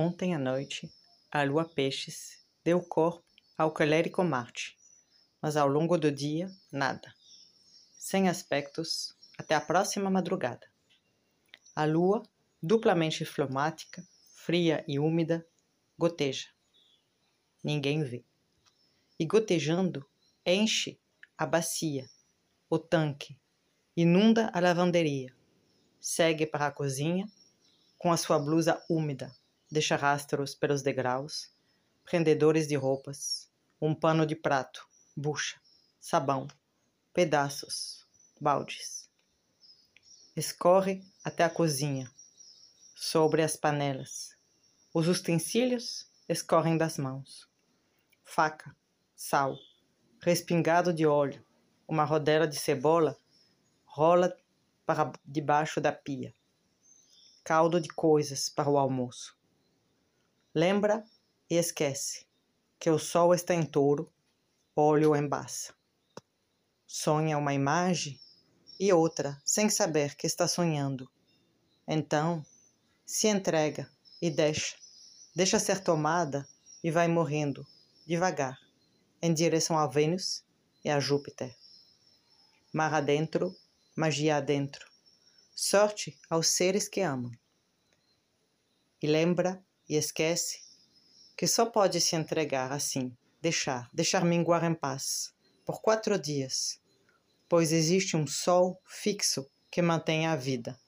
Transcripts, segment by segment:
Ontem à noite, a lua Peixes deu corpo ao colérico Marte, mas ao longo do dia, nada. Sem aspectos, até a próxima madrugada. A lua, duplamente fleumática, fria e úmida, goteja. Ninguém vê. E gotejando, enche a bacia, o tanque, inunda a lavanderia, segue para a cozinha com a sua blusa úmida, deixa rastros pelos degraus, prendedores de roupas, um pano de prato, bucha, sabão, pedaços, baldes. Escorre até a cozinha, sobre as panelas. Os utensílios escorrem das mãos. Faca, sal, respingado de óleo, uma rodela de cebola rola para debaixo da pia. Caldo de coisas para o almoço. Lembra e esquece que o sol está em touro, óleo embaça. Sonha uma imagem e outra sem saber que está sonhando. Então, se entrega e deixa. Deixa ser tomada e vai morrendo, devagar em direção a Vênus e a Júpiter. Mar adentro, magia adentro. Sorte aos seres que amam. E lembra e esquece que só pode se entregar assim, deixar, deixar minguar em paz, por quatro dias, pois existe um sol fixo que mantém a vida.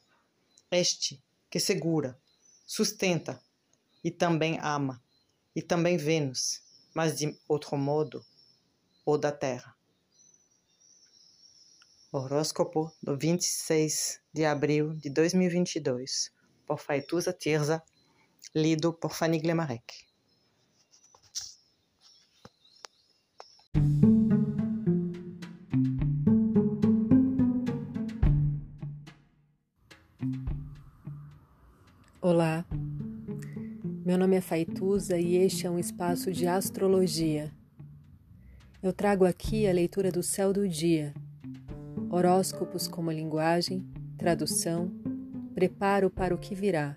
Este que segura, sustenta e também ama, e também Vênus mas de outro modo, o da Terra. Horóscopo do 26 de abril de 2022, por Faituza Tirza, lido por Fanny Glemarek. Olá, meu nome é Faituza e este é um espaço de astrologia. Eu trago aqui a leitura do céu do dia, horóscopos como linguagem, tradução, preparo para o que virá,